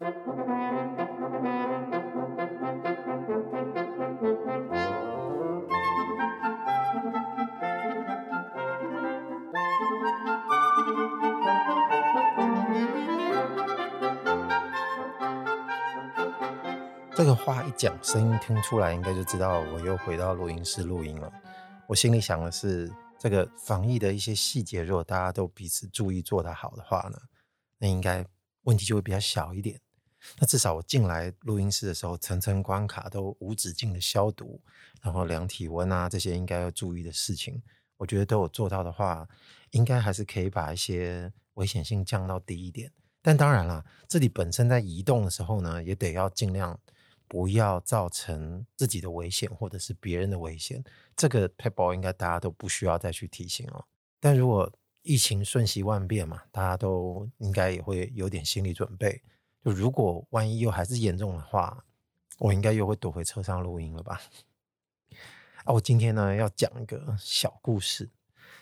这个话一讲，声音听出来，应该就知道我又回到录音室录音了。我心里想的是，这个防疫的一些细节，如果大家都彼此注意做得好的话呢，那应该问题就会比较小一点。那至少我进来录音室的时候，层层关卡都无止境的消毒，然后量体温啊，这些应该要注意的事情，我觉得都有做到的话，应该还是可以把一些危险性降到低一点。但当然了，这里本身在移动的时候呢，也得要尽量。不要造成自己的危险，或者是别人的危险。这个撇步应该大家都不需要再去提醒哦。但如果疫情瞬息万变嘛，大家都应该也会有点心理准备。就如果万一又还是严重的话，我应该又会躲回车上录音了吧？啊，我今天呢要讲一个小故事。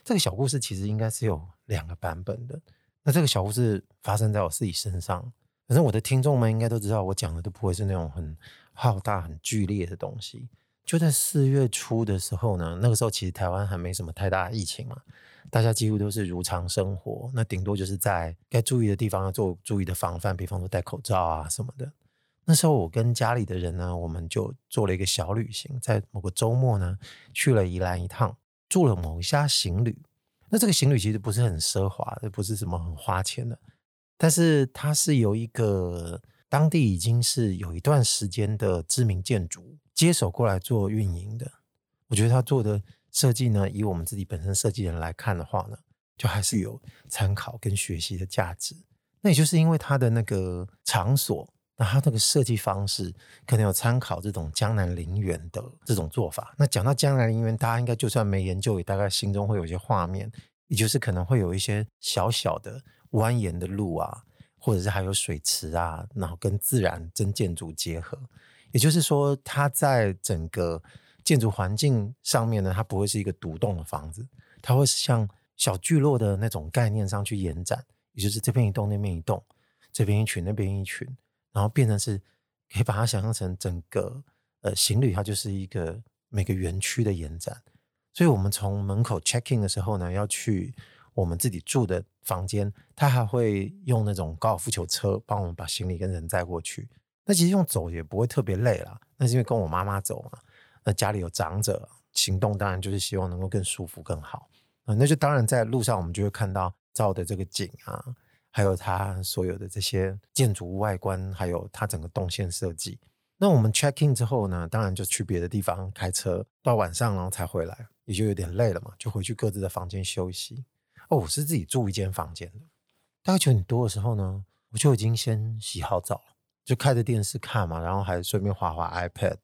这个小故事其实应该是有两个版本的。那这个小故事发生在我自己身上。反正我的听众们应该都知道，我讲的都不会是那种很浩大、很剧烈的东西。就在四月初的时候呢，那个时候其实台湾还没什么太大疫情嘛，大家几乎都是如常生活。那顶多就是在该注意的地方要做注意的防范，比方说戴口罩啊什么的。那时候我跟家里的人呢，我们就做了一个小旅行，在某个周末呢，去了宜兰一趟，住了某一家行旅。那这个行旅其实不是很奢华的，不是什么很花钱的。但是它是由一个当地已经是有一段时间的知名建筑接手过来做运营的。我觉得他做的设计呢，以我们自己本身设计人来看的话呢，就还是有参考跟学习的价值。那也就是因为它的那个场所，那它那个设计方式可能有参考这种江南陵园的这种做法。那讲到江南陵园，大家应该就算没研究，也大概心中会有一些画面，也就是可能会有一些小小的。蜿蜒的路啊，或者是还有水池啊，然后跟自然真建筑结合，也就是说，它在整个建筑环境上面呢，它不会是一个独栋的房子，它会像小聚落的那种概念上去延展，也就是这边一栋，那边一栋，这边一群，那边一群，然后变成是可以把它想象成整个呃行旅，它就是一个每个园区的延展，所以我们从门口 check in 的时候呢，要去。我们自己住的房间，他还会用那种高尔夫球车帮我们把行李跟人载过去。那其实用走也不会特别累啦，那是因为跟我妈妈走嘛。那家里有长者，行动当然就是希望能够更舒服更好啊。那就当然在路上我们就会看到照的这个景啊，还有它所有的这些建筑物外观，还有它整个动线设计。那我们 check in 之后呢，当然就去别的地方开车，到晚上然后才回来，也就有点累了嘛，就回去各自的房间休息。哦，我是自己住一间房间的。大概九点多的时候呢，我就已经先洗好澡，就开着电视看嘛，然后还顺便滑滑 iPad。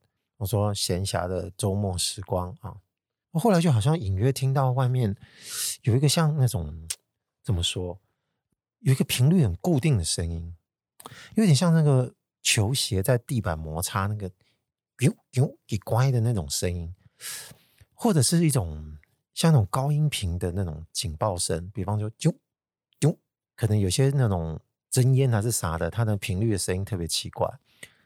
我说闲暇的周末时光啊，我后来就好像隐约听到外面有一个像那种怎么说，有一个频率很固定的声音，有点像那个球鞋在地板摩擦那个“啾啾”给乖的那种声音，或者是一种。像那种高音频的那种警报声，比方说“啾啾”，可能有些那种侦烟还是啥的，它的频率的声音特别奇怪。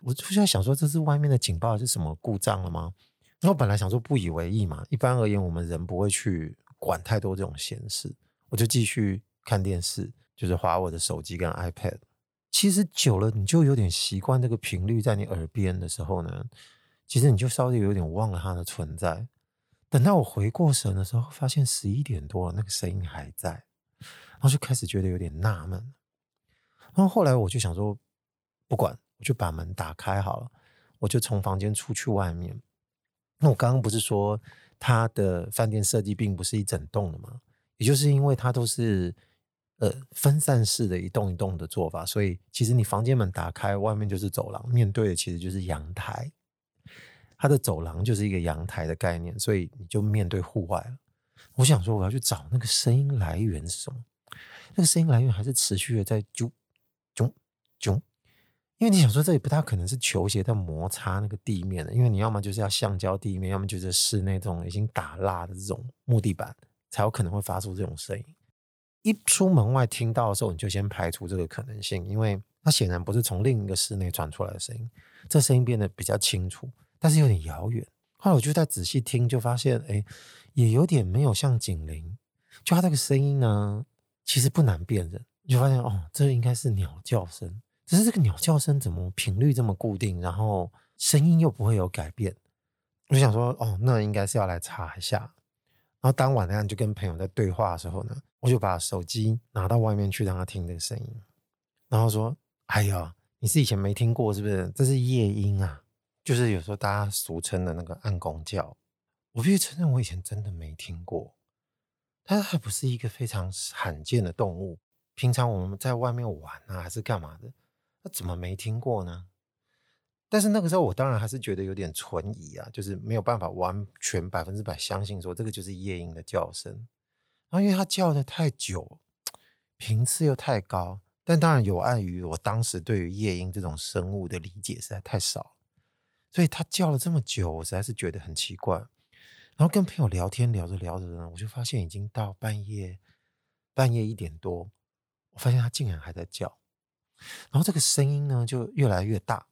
我就在想说，这是外面的警报是什么故障了吗？然后本来想说不以为意嘛，一般而言我们人不会去管太多这种闲事，我就继续看电视，就是划我的手机跟 iPad。其实久了，你就有点习惯这个频率在你耳边的时候呢，其实你就稍微有点忘了它的存在。等到我回过神的时候，发现十一点多了，那个声音还在，然后就开始觉得有点纳闷。然后后来我就想说，不管，我就把门打开好了，我就从房间出去外面。那我刚刚不是说它的饭店设计并不是一整栋的吗？也就是因为它都是呃分散式的一栋一栋的做法，所以其实你房间门打开，外面就是走廊，面对的其实就是阳台。它的走廊就是一个阳台的概念，所以你就面对户外了。我想说，我要去找那个声音来源是什么？那个声音来源还是持续的在啾啾啾，因为你想说，这里不大可能是球鞋在摩擦那个地面的，因为你要么就是要橡胶地面，要么就是室内这种已经打蜡的这种木地板，才有可能会发出这种声音。一出门外听到的时候，你就先排除这个可能性，因为。它显然不是从另一个室内传出来的声音，这声音变得比较清楚，但是有点遥远。后来我就再仔细听，就发现，哎，也有点没有像警铃。就它这个声音呢，其实不难辨认。就发现哦，这应该是鸟叫声。只是这个鸟叫声怎么频率这么固定，然后声音又不会有改变？我就想说，哦，那应该是要来查一下。然后当晚呢就跟朋友在对话的时候呢，我就把手机拿到外面去让他听这个声音，然后说：“哎呀，你是以前没听过是不是？这是夜莺啊，就是有时候大家俗称的那个暗公叫。我必须承认，我以前真的没听过。它还不是一个非常罕见的动物。平常我们在外面玩啊，还是干嘛的？怎么没听过呢？但是那个时候我当然还是觉得有点存疑啊，就是没有办法完全百分之百相信说这个就是夜莺的叫声。然后因为它叫得太久，频次又太高，但当然有碍于我当时对于夜莺这种生物的理解实在太少，所以它叫了这么久，我实在是觉得很奇怪。然后跟朋友聊天聊着聊着呢，我就发现已经到半夜，半夜一点多，我发现它竟然还在叫，然后这个声音呢就越来越大。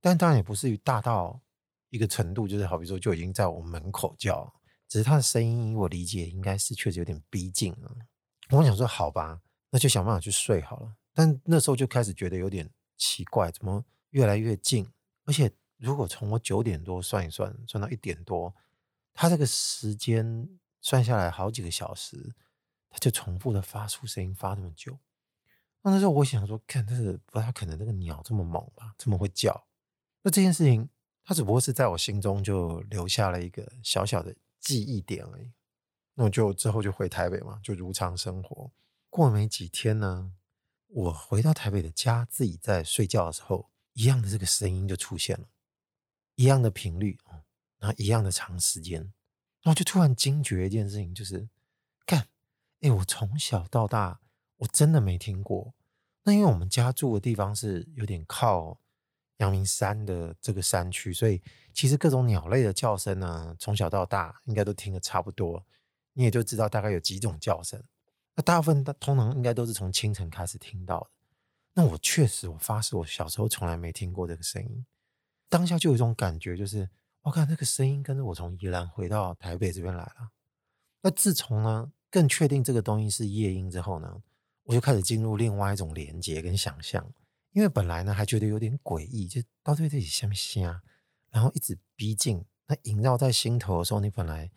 但当然也不至于大到一个程度，就是好比说就已经在我门口叫，只是他的声音，我理解应该是确实有点逼近了。我想说好吧，那就想办法去睡好了。但那时候就开始觉得有点奇怪，怎么越来越近？而且如果从我九点多算一算，算到一点多，他这个时间算下来好几个小时，他就重复的发出声音，发那么久。那时候我想说，看，但是不太可能，那个鸟这么猛吧，这么会叫。那这件事情，它只不过是在我心中就留下了一个小小的记忆点而已。那我就之后就回台北嘛，就如常生活。过没几天呢，我回到台北的家，自己在睡觉的时候，一样的这个声音就出现了，一样的频率，然后一样的长时间，然后就突然惊觉一件事情，就是，看，哎，我从小到大我真的没听过。那因为我们家住的地方是有点靠。阳明山的这个山区，所以其实各种鸟类的叫声呢，从小到大应该都听得差不多，你也就知道大概有几种叫声。那大部分通常应该都是从清晨开始听到的。那我确实，我发誓，我小时候从来没听过这个声音。当下就有一种感觉，就是我看那个声音跟着我从宜兰回到台北这边来了。那自从呢更确定这个东西是夜莺之后呢，我就开始进入另外一种连接跟想象。因为本来呢还觉得有点诡异，就到底自己像不像？然后一直逼近，那萦绕在心头的时候，你本来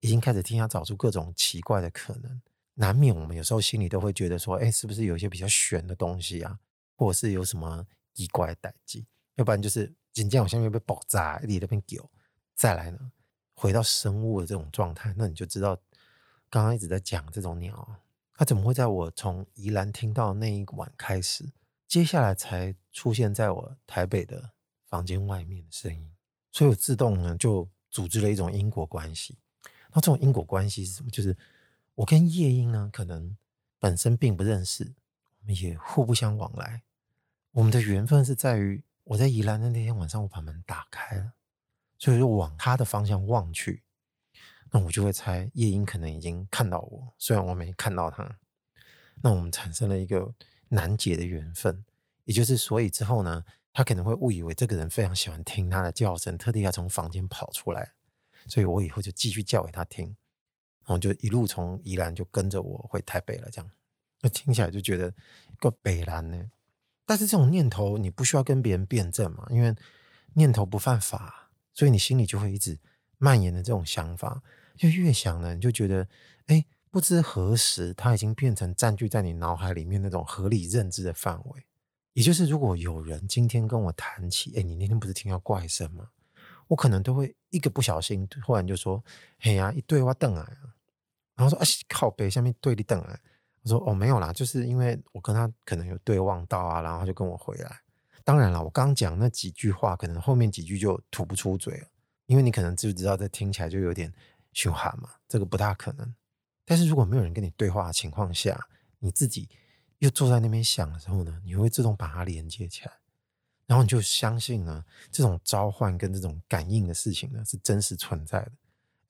已经开始替他找出各种奇怪的可能，难免我们有时候心里都会觉得说，哎，是不是有一些比较玄的东西啊，或者是有什么奇怪的代际？要不然就是紧接着我下面被爆炸，你那边丢，再来呢，回到生物的这种状态，那你就知道刚刚一直在讲这种鸟，它怎么会在我从宜兰听到那一晚开始？接下来才出现在我台北的房间外面的声音，所以我自动呢就组织了一种因果关系。那这种因果关系是什么？就是我跟夜莺呢，可能本身并不认识，我们也互不相往来。我们的缘分是在于我在宜兰的那天晚上，我把门打开了，所以就往他的方向望去，那我就会猜夜莺可能已经看到我，虽然我没看到他。那我们产生了一个。难解的缘分，也就是所以之后呢，他可能会误以为这个人非常喜欢听他的叫声，特地要从房间跑出来，所以我以后就继续叫给他听，然后就一路从宜兰就跟着我回台北了。这样，那听起来就觉得够北兰呢。但是这种念头你不需要跟别人辩证嘛，因为念头不犯法，所以你心里就会一直蔓延的这种想法，就越想呢，你就觉得哎。不知何时，它已经变成占据在你脑海里面那种合理认知的范围。也就是，如果有人今天跟我谈起，哎，你那天不是听到怪声吗？我可能都会一个不小心，突然就说：“嘿呀，一对我瞪啊。”然后说：“啊，靠北下面对你瞪啊。”我说：“哦，没有啦，就是因为我跟他可能有对望到啊，然后他就跟我回来。当然了，我刚讲那几句话，可能后面几句就吐不出嘴了，因为你可能知不知道，这听起来就有点凶悍嘛，这个不大可能。”但是如果没有人跟你对话的情况下，你自己又坐在那边想的时候呢，你会自动把它连接起来，然后你就相信呢，这种召唤跟这种感应的事情呢是真实存在的。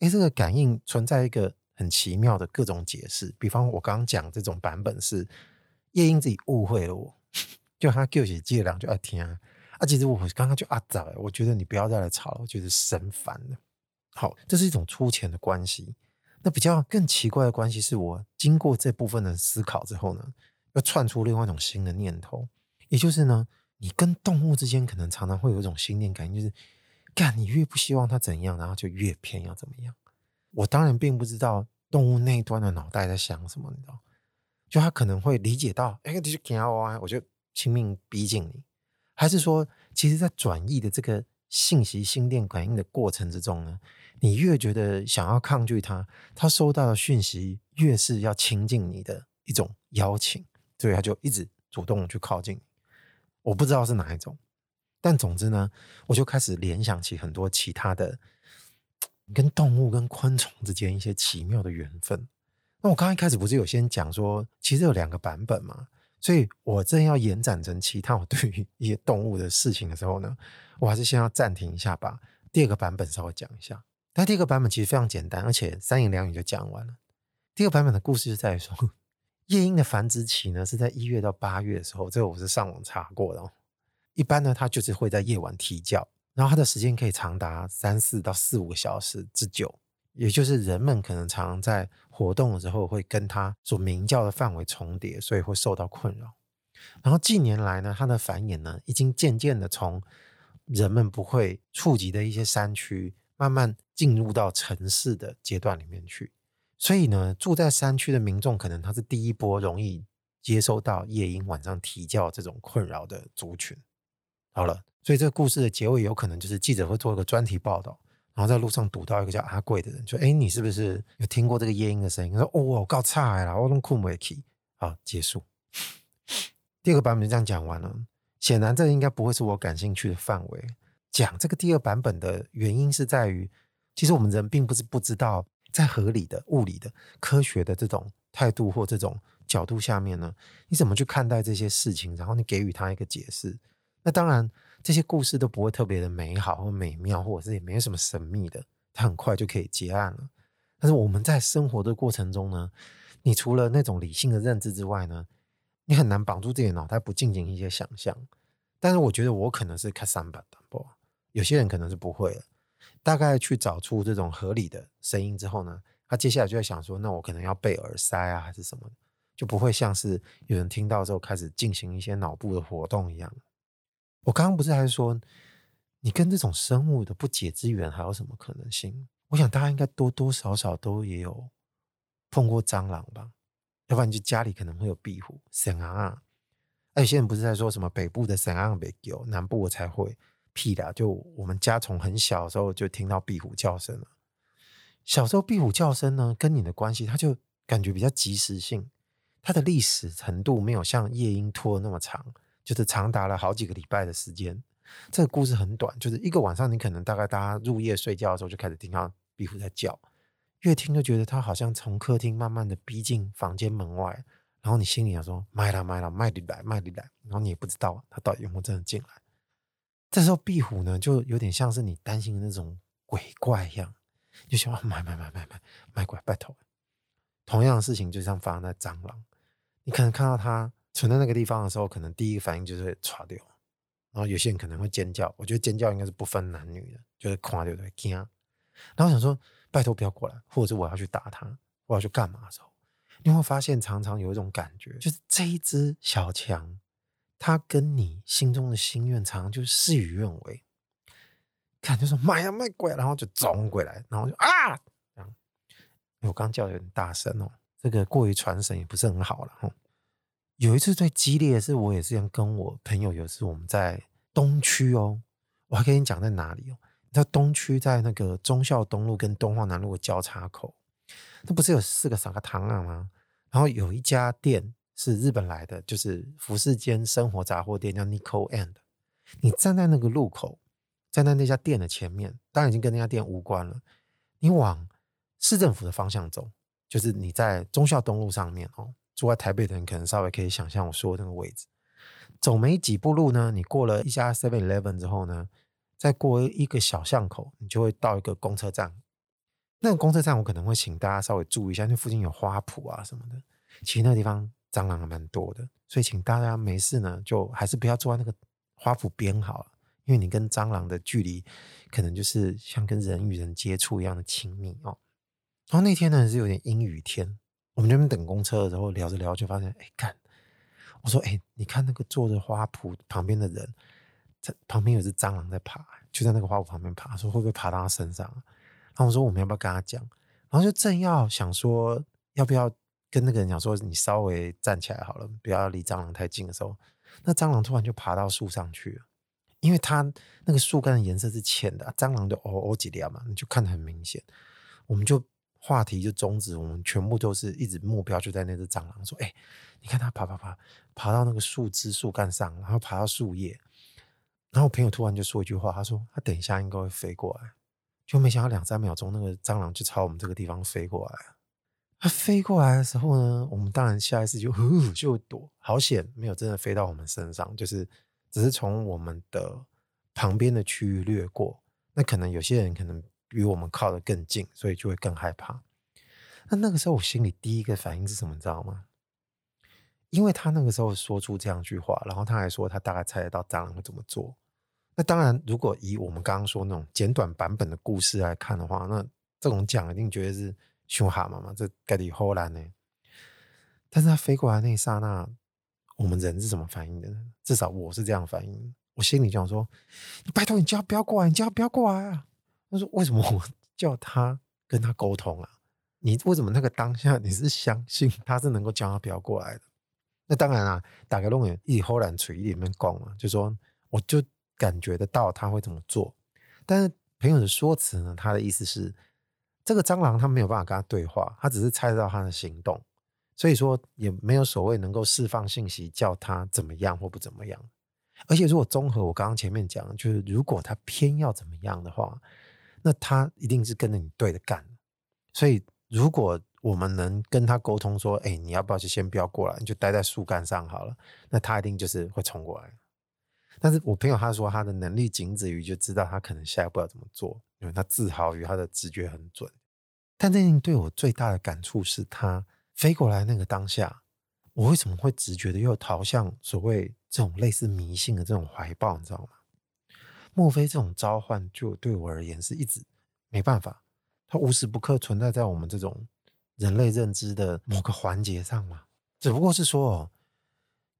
诶，这个感应存在一个很奇妙的各种解释，比方我刚刚讲这种版本是夜莺自己误会了我，就他叫起借两就爱听啊。啊，其实我刚刚就啊早，我觉得你不要再来吵了，我觉得神烦了。好，这是一种粗浅的关系。那比较更奇怪的关系，是我经过这部分的思考之后呢，又窜出另外一种新的念头，也就是呢，你跟动物之间可能常常会有一种心电感应，就是干你越不希望它怎样，然后就越偏要怎么样。我当然并不知道动物那一端的脑袋在想什么，你知道，就他可能会理解到，哎，你就给我，我就拼命逼近你。还是说，其实，在转译的这个信息心电感应的过程之中呢，你越觉得想要抗拒它，它收到的讯息越是要亲近你的一种邀请，所以它就一直主动去靠近。我不知道是哪一种，但总之呢，我就开始联想起很多其他的跟动物、跟昆虫之间一些奇妙的缘分。那我刚刚一开始不是有先讲说，其实有两个版本嘛？所以我正要延展成其他我对于一些动物的事情的时候呢，我还是先要暂停一下，把第二个版本稍微讲一下。但第二个版本其实非常简单，而且三言两语就讲完了。第二个版本的故事是在说，夜莺的繁殖期呢是在一月到八月的时候，这个我是上网查过的哦。一般呢，它就是会在夜晚啼叫，然后它的时间可以长达三四到四五个小时之久。也就是人们可能常常在活动的时候会跟它所鸣叫的范围重叠，所以会受到困扰。然后近年来呢，它的繁衍呢，已经渐渐的从人们不会触及的一些山区，慢慢进入到城市的阶段里面去。所以呢，住在山区的民众，可能他是第一波容易接收到夜莺晚上啼叫这种困扰的族群。好了，所以这个故事的结尾有可能就是记者会做一个专题报道。然后在路上堵到一个叫阿贵的人，说：“哎，你是不是有听过这个夜莺的声音？”说：“哦，我够差了，我都困不起。”好，结束。第二个版本就这样讲完了。显然，这应该不会是我感兴趣的范围。讲这个第二版本的原因是在于，其实我们人并不是不知道，在合理的、物理的、科学的这种态度或这种角度下面呢，你怎么去看待这些事情，然后你给予他一个解释。那当然。这些故事都不会特别的美好或美妙，或者是也没什么神秘的，它很快就可以结案了。但是我们在生活的过程中呢，你除了那种理性的认知之外呢，你很难绑住自己的脑袋，不进行一些想象。但是我觉得我可能是看三百的，不，有些人可能是不会的。大概去找出这种合理的声音之后呢，他接下来就会想说，那我可能要备耳塞啊，还是什么，就不会像是有人听到之后开始进行一些脑部的活动一样。我刚刚不是还说，你跟这种生物的不解之缘还有什么可能性？我想大家应该多多少少都也有碰过蟑螂吧，要不然就家里可能会有壁虎、神啊啊。有些人不是在说什么北部的神啊没有，南部我才会屁的。就我们家从很小的时候就听到壁虎叫声了。小时候壁虎叫声呢，跟你的关系，它就感觉比较即时性，它的历史程度没有像夜莺拖那么长。就是长达了好几个礼拜的时间，这个故事很短，就是一个晚上，你可能大概大家入夜睡觉的时候就开始听到壁虎在叫，越听就觉得它好像从客厅慢慢的逼近房间门外，然后你心里想说卖了卖了卖你来卖你来，然后你也不知道它到底有没有真的进来。这时候壁虎呢，就有点像是你担心的那种鬼怪一样，就想要买买买买买买怪拜托。同样的事情就像发生在蟑螂，你可能看到它。存在那个地方的时候，可能第一个反应就是会唰掉，然后有些人可能会尖叫。我觉得尖叫应该是不分男女的，就是垮掉的惊。然后我想说，拜托不要过来，或者是我要去打他，我要去干嘛的时候，你会发现常常有一种感觉，就是这一只小强，他跟你心中的心愿常常就事与愿违。看就说妈呀，卖鬼，然后就冲过来，然后就啊，这样。我刚叫的有点大声哦，这个过于传神也不是很好了。有一次最激烈的是，我也是这样跟我朋友，有一次我们在东区哦，我还跟你讲在哪里哦？你知道东区在那个忠孝东路跟东华南路的交叉口，那不是有四个三个堂啊吗？然后有一家店是日本来的，就是服饰间生活杂货店，叫 Nico and。你站在那个路口，站在那家店的前面，当然已经跟那家店无关了。你往市政府的方向走，就是你在忠孝东路上面哦。住在台北的人可能稍微可以想象我说的那个位置，走没几步路呢，你过了一家 Seven Eleven 之后呢，再过一个小巷口，你就会到一个公车站。那个公车站我可能会请大家稍微注意一下，那附近有花圃啊什么的。其实那个地方蟑螂还蛮多的，所以请大家没事呢，就还是不要坐在那个花圃边好了，因为你跟蟑螂的距离可能就是像跟人与人接触一样的亲密哦。然后那天呢是有点阴雨天，我们那边等公车的时候聊着聊，就发现哎，看，我说哎，你看那个坐着花圃旁边的人，在旁边有只蟑螂在爬，就在那个花圃旁边爬，说会不会爬到他身上？然后我说我们要不要跟他讲？然后就正要想说要不要跟那个人讲说，你稍微站起来好了，不要离蟑螂太近的时候，那蟑螂突然就爬到树上去了，因为它那个树干的颜色是浅的，蟑螂就哦哦几条嘛，你就看得很明显，我们就。话题就终止，我们全部都是一直目标就在那只蟑螂，说：“哎、你看它爬爬爬，爬到那个树枝、树干上，然后爬到树叶。”然后我朋友突然就说一句话，他说：“他等一下应该会飞过来。”就没想到两三秒钟，那个蟑螂就朝我们这个地方飞过来。它飞过来的时候呢，我们当然下一次就就躲，好险没有真的飞到我们身上，就是只是从我们的旁边的区域掠过。那可能有些人可能。比我们靠得更近，所以就会更害怕。那那个时候，我心里第一个反应是什么？你知道吗？因为他那个时候说出这样一句话，然后他还说他大概猜得到蟑螂会怎么做。那当然，如果以我们刚刚说那种简短版本的故事来看的话，那这种讲一定觉得是凶悍嘛嘛，这该底后来呢？但是他飞过来那一刹那，我们人是怎么反应的呢？至少我是这样反应，我心里就想说：你拜托你叫不要过来，你叫不要过来啊！他说：“为什么我 叫他跟他沟通啊？你为什么那个当下你是相信 他是能够叫他不要过来的？那当然啊，打个龙眼一忽然垂里面讲了，就说我就感觉得到他会怎么做。但是朋友的说辞呢，他的意思是这个蟑螂他没有办法跟他对话，他只是猜得到他的行动，所以说也没有所谓能够释放信息叫他怎么样或不怎么样。而且如果综合我刚刚前面讲，就是如果他偏要怎么样的话。”那他一定是跟着你对着干，所以如果我们能跟他沟通说，哎，你要不要就先不要过来，你就待在树干上好了，那他一定就是会冲过来。但是我朋友他说他的能力仅止于就知道他可能下一步要怎么做，因为他自豪于他的直觉很准。但这件对我最大的感触是他飞过来那个当下，我为什么会直觉的又逃向所谓这种类似迷信的这种怀抱，你知道吗？莫非这种召唤就对我而言是一直没办法？它无时不刻存在在我们这种人类认知的某个环节上吗？只不过是说，哦，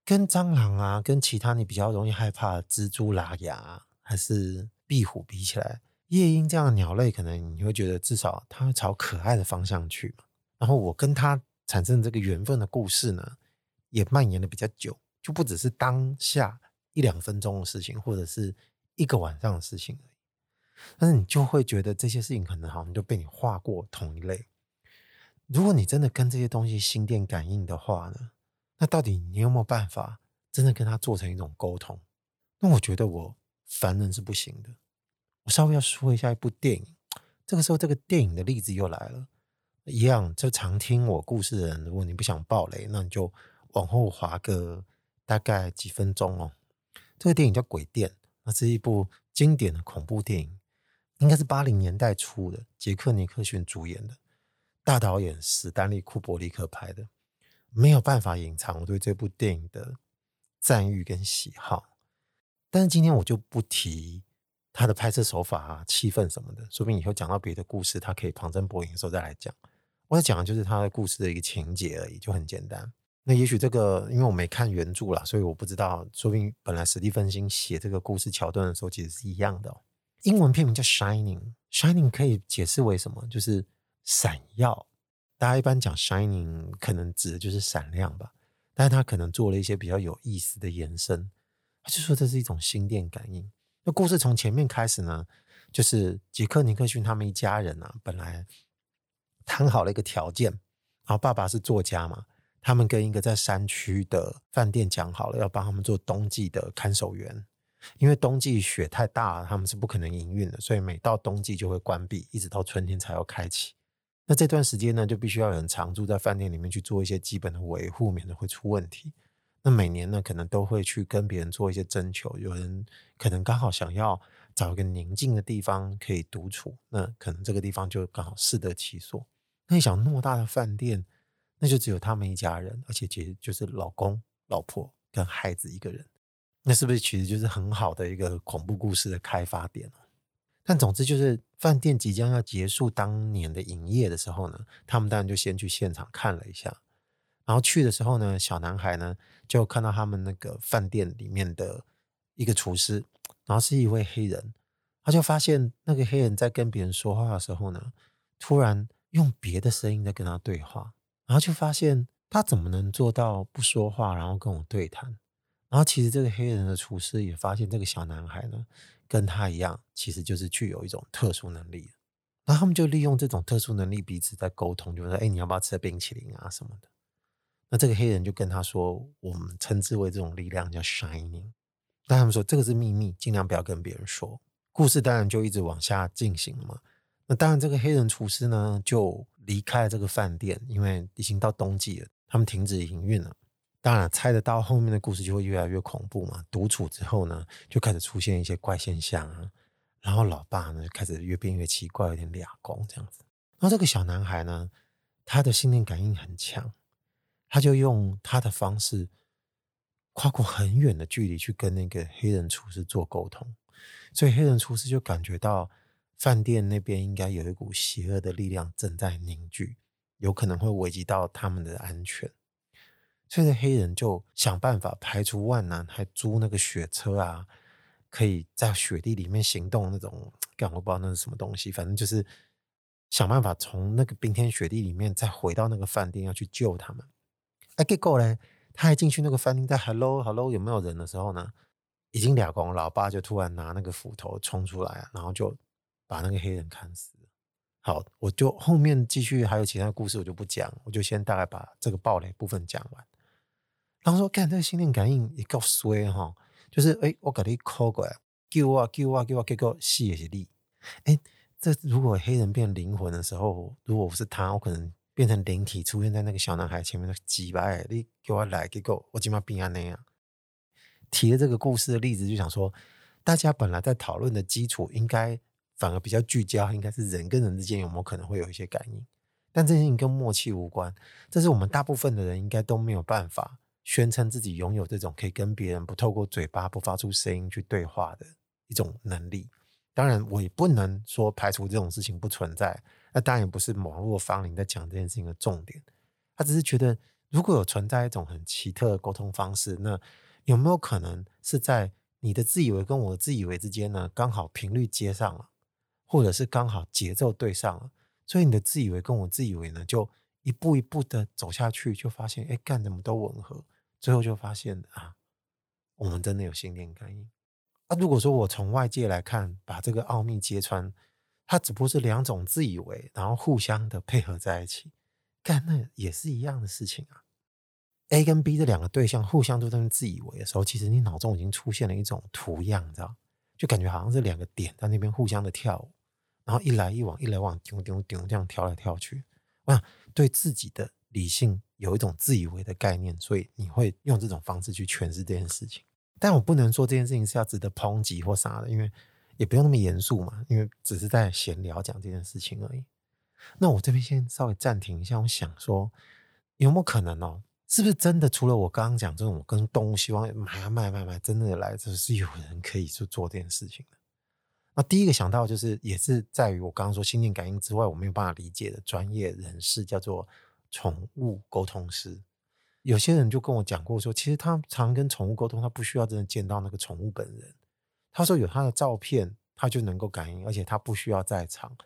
跟蟑螂啊，跟其他你比较容易害怕的蜘蛛、拉牙还是壁虎比起来，夜莺这样的鸟类，可能你会觉得至少它会朝可爱的方向去嘛。然后我跟它产生这个缘分的故事呢，也蔓延的比较久，就不只是当下一两分钟的事情，或者是。一个晚上的事情而已，但是你就会觉得这些事情可能好像就被你划过同一类。如果你真的跟这些东西心电感应的话呢，那到底你有没有办法真的跟他做成一种沟通？那我觉得我凡人是不行的。我稍微要说一下一部电影，这个时候这个电影的例子又来了，一样就常听我故事的人，如果你不想爆雷，那你就往后滑个大概几分钟哦。这个电影叫《鬼店》。那是一部经典的恐怖电影，应该是八零年代初的，杰克尼克逊主演的，大导演史丹利库柏力克拍的，没有办法隐藏我对这部电影的赞誉跟喜好。但是今天我就不提他的拍摄手法啊、气氛什么的，说不定以后讲到别的故事，他可以旁征博引的时候再来讲。我在讲的就是他的故事的一个情节而已，就很简单。那也许这个，因为我没看原著啦，所以我不知道。说不定本来史蒂芬金写这个故事桥段的时候，其实是一样的哦。英文片名叫《Shining》，Shining 可以解释为什么？就是闪耀。大家一般讲 Shining，可能指的就是闪亮吧。但是他可能做了一些比较有意思的延伸，他就说这是一种心电感应。那故事从前面开始呢，就是杰克尼克逊他们一家人啊，本来谈好了一个条件，然后爸爸是作家嘛。他们跟一个在山区的饭店讲好了，要帮他们做冬季的看守员，因为冬季雪太大了，他们是不可能营运的，所以每到冬季就会关闭，一直到春天才要开启。那这段时间呢，就必须要有人常住在饭店里面去做一些基本的维护，免得会出问题。那每年呢，可能都会去跟别人做一些征求，有人可能刚好想要找一个宁静的地方可以独处，那可能这个地方就刚好适得其所。那你想，那么大的饭店。那就只有他们一家人，而且其实就是老公、老婆跟孩子一个人。那是不是其实就是很好的一个恐怖故事的开发点？但总之就是饭店即将要结束当年的营业的时候呢，他们当然就先去现场看了一下。然后去的时候呢，小男孩呢就看到他们那个饭店里面的一个厨师，然后是一位黑人，他就发现那个黑人在跟别人说话的时候呢，突然用别的声音在跟他对话，然后就发现他怎么能做到不说话，然后跟我对谈？然后其实这个黑人的厨师也发现这个小男孩呢，跟他一样，其实就是具有一种特殊能力。然后他们就利用这种特殊能力彼此在沟通，就说：“哎，你要不要吃冰淇淋啊什么的？”那这个黑人就跟他说：“我们称之为这种力量叫 shining。”但他们说这个是秘密，尽量不要跟别人说。故事当然就一直往下进行了嘛。那当然，这个黑人厨师呢就离开了这个饭店，因为已经到冬季了，他们停止营运了。当然，猜得到后面的故事就会越来越恐怖嘛。独处之后呢，就开始出现一些怪现象啊。然后老爸呢，开始越变越奇怪，有点俩公这样子。然后这个小男孩呢，他的心灵感应很强，他就用他的方式跨过很远的距离去跟那个黑人厨师做沟通。所以黑人厨师就感觉到饭店那边应该有一股邪恶的力量正在凝聚，有可能会危及到他们的安全。所以黑人就想办法排除万难，还租那个雪车啊，可以在雪地里面行动那种，干我不知道那是什么东西，反正就是想办法从那个冰天雪地里面再回到那个饭店，要去救他们。哎，结果呢，他还进去那个饭店，在 hello hello 有没有人的时候呢，已经俩公，老爸就突然拿那个斧头冲出来，然后就把那个黑人砍死。好，我就后面继续还有其他故事，我就不讲，我就先大概把这个暴雷部分讲完。然后说，看这个心电感应也够衰哈，就是哎，我给你 call 过来，救我，救我，救我，结果死也是你。哎，这如果黑人变灵魂的时候，如果我是他，我可能变成灵体出现在那个小男孩前面的几百，你给我来，结果我今晚变啊那样。提了这个故事的例子，就想说，大家本来在讨论的基础，应该反而比较聚焦，应该是人跟人之间有没有可能会有一些感应，但这件事情跟默契无关，这是我们大部分的人应该都没有办法。宣称自己拥有这种可以跟别人不透过嘴巴、不发出声音去对话的一种能力。当然，我也不能说排除这种事情不存在。那当然也不是网络芳邻在讲这件事情的重点。他只是觉得，如果有存在一种很奇特的沟通方式，那有没有可能是在你的自以为跟我的自以为之间呢？刚好频率接上了，或者是刚好节奏对上了，所以你的自以为跟我自以为呢，就。一步一步的走下去，就发现，哎，干什么都吻合，最后就发现啊，我们真的有心电感应。啊，如果说我从外界来看，把这个奥秘揭穿，它只不过是两种自以为，然后互相的配合在一起，干那也是一样的事情啊。A 跟 B 这两个对象互相都在自以为的时候，其实你脑中已经出现了一种图样，你知道，就感觉好像是两个点在那边互相的跳舞，然后一来一往，一来往，丢丢丢这样跳来跳去，哇。对自己的理性有一种自以为的概念，所以你会用这种方式去诠释这件事情。但我不能说这件事情是要值得抨击或啥的，因为也不用那么严肃嘛，因为只是在闲聊讲这件事情而已。那我这边先稍微暂停一下，我想说有没有可能哦？是不是真的除了我刚刚讲这种跟动物希望买啊买买买，真的来就是有人可以去做这件事情的？那第一个想到就是，也是在于我刚刚说心电感应之外，我没有办法理解的专业人士，叫做宠物沟通师。有些人就跟我讲过说，其实他常跟宠物沟通，他不需要真的见到那个宠物本人。他说有他的照片，他就能够感应，而且他不需要在场，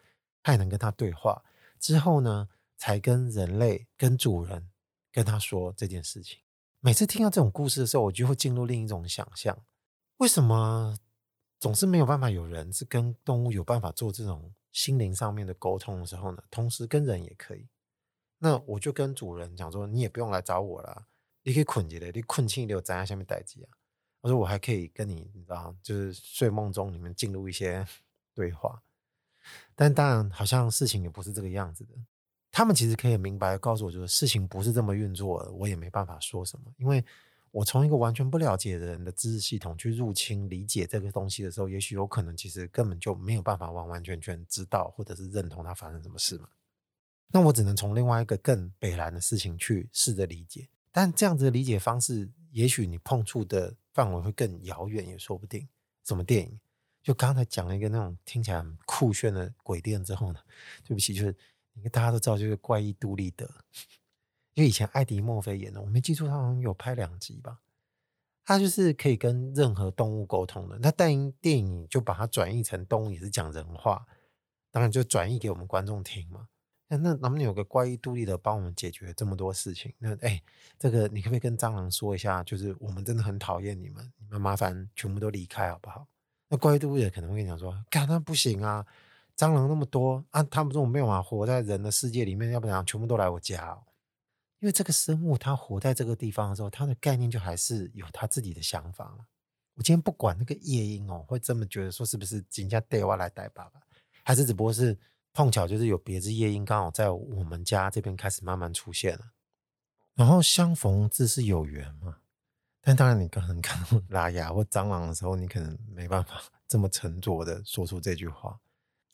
他也能跟他对话。之后呢，才跟人类、跟主人跟他说这件事情。每次听到这种故事的时候，我就会进入另一种想象：为什么？总是没有办法有人是跟动物有办法做这种心灵上面的沟通的时候呢，同时跟人也可以。那我就跟主人讲说，你也不用来找我了，你可以捆起来，你困轻一点，我站在下面待机啊。我说我还可以跟你，你知道，就是睡梦中你们进入一些 对话。但当然，好像事情也不是这个样子的。他们其实可以明白告诉我，就是事情不是这么运作的，我也没办法说什么，因为。我从一个完全不了解的人的知识系统去入侵理解这个东西的时候，也许有可能其实根本就没有办法完完全全知道或者是认同它发生什么事嘛。那我只能从另外一个更北烂的事情去试着理解。但这样子的理解方式，也许你碰触的范围会更遥远，也说不定。什么电影？就刚才讲了一个那种听起来很酷炫的鬼电之后呢，对不起，就是你看大家都知道，就是怪异杜立德，因为以前艾迪墨菲演的，我没记错，他好像有拍两集吧。他就是可以跟任何动物沟通的。那但电影就把它转译成动物也是讲人话，当然就转译给我们观众听嘛。那那能不能有个怪异杜立德帮我们解决这么多事情？那哎，这个你可不可以跟蟑螂说一下？就是我们真的很讨厌你们，你们麻烦全部都离开好不好？那怪异动物也可能会跟你讲说：“干，那不行啊！蟑螂那么多啊，他们这种没有办法活在人的世界里面，要不然全部都来我家。”因为这个生物它活在这个地方的时候，它的概念就还是有它自己的想法。我今天不管那个夜莺哦，会这么觉得说是不是人家带我来带爸爸，还是只不过是碰巧就是有别只夜莺刚好在我们家这边开始慢慢出现了，然后相逢自是有缘嘛。但当然，你可能 看到拉牙或蟑螂的时候，你可能没办法这么沉着的说出这句话。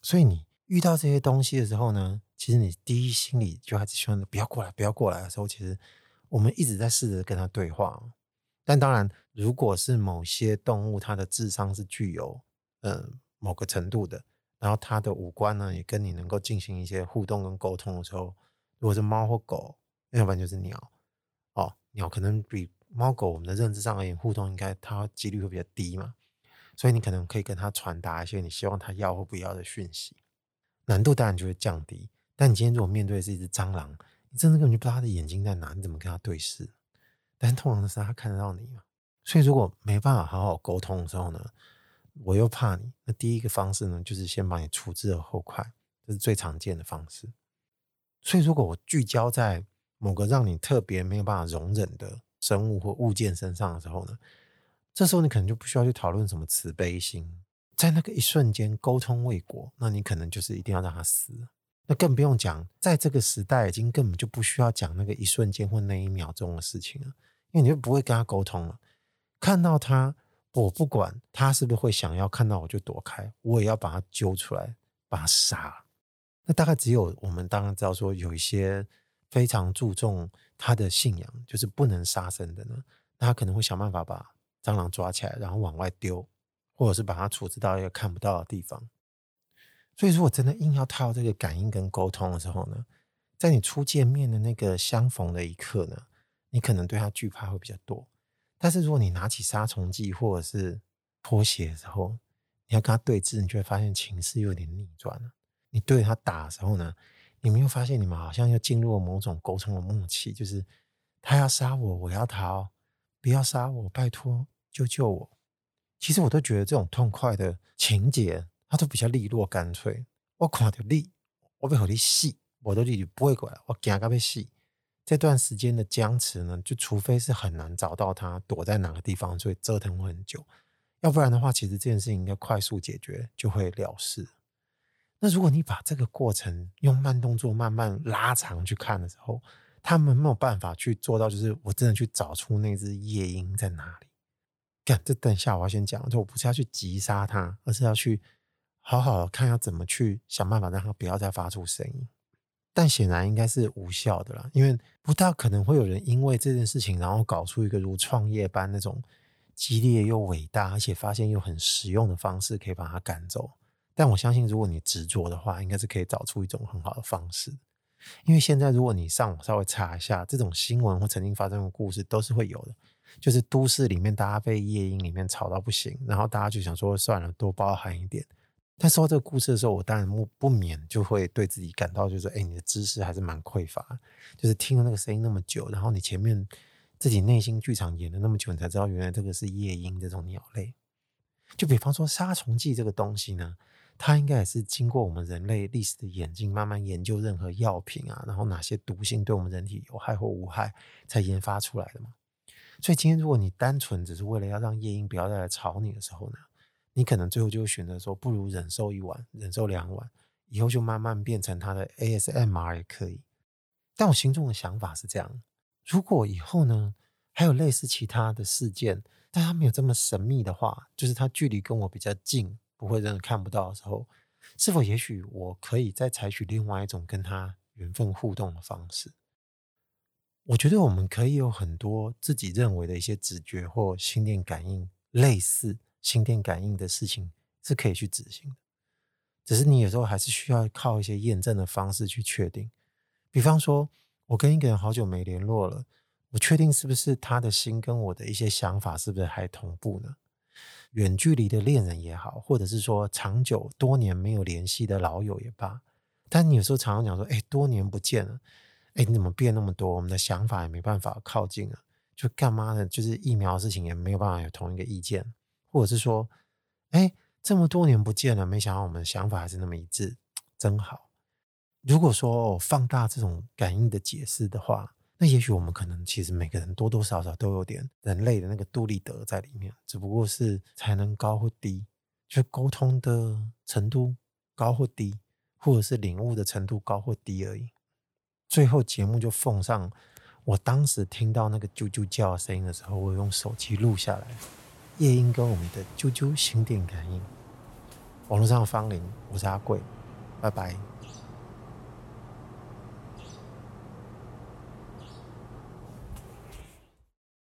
所以你遇到这些东西的时候呢，其实你第一心里就还是希望不要过来，不要过来的时候，其实我们一直在试着跟他对话。但当然，如果是某些动物，它的智商是具有呃某个程度的，然后它的五官呢也跟你能够进行一些互动跟沟通的时候，如果是猫或狗，要不然就是鸟哦，鸟可能比。猫狗，我们的认知上而言，互动应该它几率会比较低嘛，所以你可能可以跟它传达一些你希望它要或不要的讯息，难度当然就会降低。但你今天如果面对的是一只蟑螂，你真的根本就不知道它的眼睛在哪，你怎么跟它对视？但通常的是它看得到你嘛，所以如果没办法好好沟通的时候呢，我又怕你，那第一个方式呢，就是先把你处置而后快，这是最常见的方式。所以如果我聚焦在某个让你特别没有办法容忍的。生物或物件身上的时候呢，这时候你可能就不需要去讨论什么慈悲心，在那个一瞬间沟通未果，那你可能就是一定要让他死。那更不用讲，在这个时代已经根本就不需要讲那个一瞬间或那一秒钟的事情了，因为你就不会跟他沟通了。看到他，我不管他是不是会想要看到我就躲开，我也要把他揪出来，把他杀了。那大概只有我们当然知道说有一些。非常注重他的信仰，就是不能杀生的呢。那他可能会想办法把蟑螂抓起来，然后往外丢，或者是把它处置到一个看不到的地方。所以，如果真的硬要套这个感应跟沟通的时候呢，在你初见面的那个相逢的一刻呢，你可能对他惧怕会比较多。但是，如果你拿起杀虫剂或者是拖鞋的时候，你要跟他对峙，你就会发现情势有点逆转了。你对他打的时候呢，你没有发现，你们好像又进入了某种沟通的默契，就是他要杀我，我要逃，不要杀我，拜托救救我。其实我都觉得这种痛快的情节，它都比较利落干脆。我看到你，我被和你死，我都你不会过来，我惊个被死。这段时间的僵持呢，就除非是很难找到他躲在哪个地方，所以折腾我很久，要不然的话，其实这件事情应该快速解决就会了事。那如果你把这个过程用慢动作慢慢拉长去看的时候，他们没有办法去做到，就是我真的去找出那只夜莺在哪里。这等一下我要先讲，就我不是要去击杀它，而是要去好好看要怎么去想办法让它不要再发出声音。但显然应该是无效的啦，因为不大可能会有人因为这件事情，然后搞出一个如创业般那种激烈又伟大，而且发现又很实用的方式，可以把它赶走。但我相信，如果你执着的话，应该是可以找出一种很好的方式。因为现在，如果你上网稍微查一下这种新闻或曾经发生的故事，都是会有的。就是都市里面大家被夜莺里面吵到不行，然后大家就想说算了，多包涵一点。但说到这个故事的时候，我当然不不免就会对自己感到，就是说哎，你的知识还是蛮匮乏。就是听了那个声音那么久，然后你前面自己内心剧场演了那么久，你才知道原来这个是夜莺这种鸟类。就比方说杀虫剂这个东西呢。它应该也是经过我们人类历史的演进，慢慢研究任何药品啊，然后哪些毒性对我们人体有害或无害，才研发出来的嘛。所以今天如果你单纯只是为了要让夜莺不要再来吵你的时候呢，你可能最后就会选择说，不如忍受一晚，忍受两晚，以后就慢慢变成它的 ASMR 也可以。但我心中的想法是这样：如果以后呢，还有类似其他的事件，但它没有这么神秘的话，就是它距离跟我比较近。不会真的看不到的时候，是否也许我可以再采取另外一种跟他缘分互动的方式。我觉得我们可以有很多自己认为的一些直觉或心电感应，类似心电感应的事情是可以去执行的。只是你有时候还是需要靠一些验证的方式去确定。比方说，我跟一个人好久没联络了，我确定是不是他的心跟我的一些想法是不是还同步呢？远距离的恋人也好，或者是说长久多年没有联系的老友也罢，但你有时候常常讲说，哎，多年不见了，哎，你怎么变那么多？我们的想法也没办法靠近了，就干嘛呢？就是疫苗的事情也没有办法有同一个意见，或者是说，哎，这么多年不见了，没想到我们的想法还是那么一致，真好。如果说放大这种感应的解释的话。那也许我们可能其实每个人多多少少都有点人类的那个杜立德在里面，只不过是才能高或低，就沟通的程度高或低，或者是领悟的程度高或低而已。最后节目就奉上，我当时听到那个啾啾叫声音的时候，我用手机录下来。夜莺跟我们的啾啾心电感应，网络上的芳邻，我是阿贵，拜拜。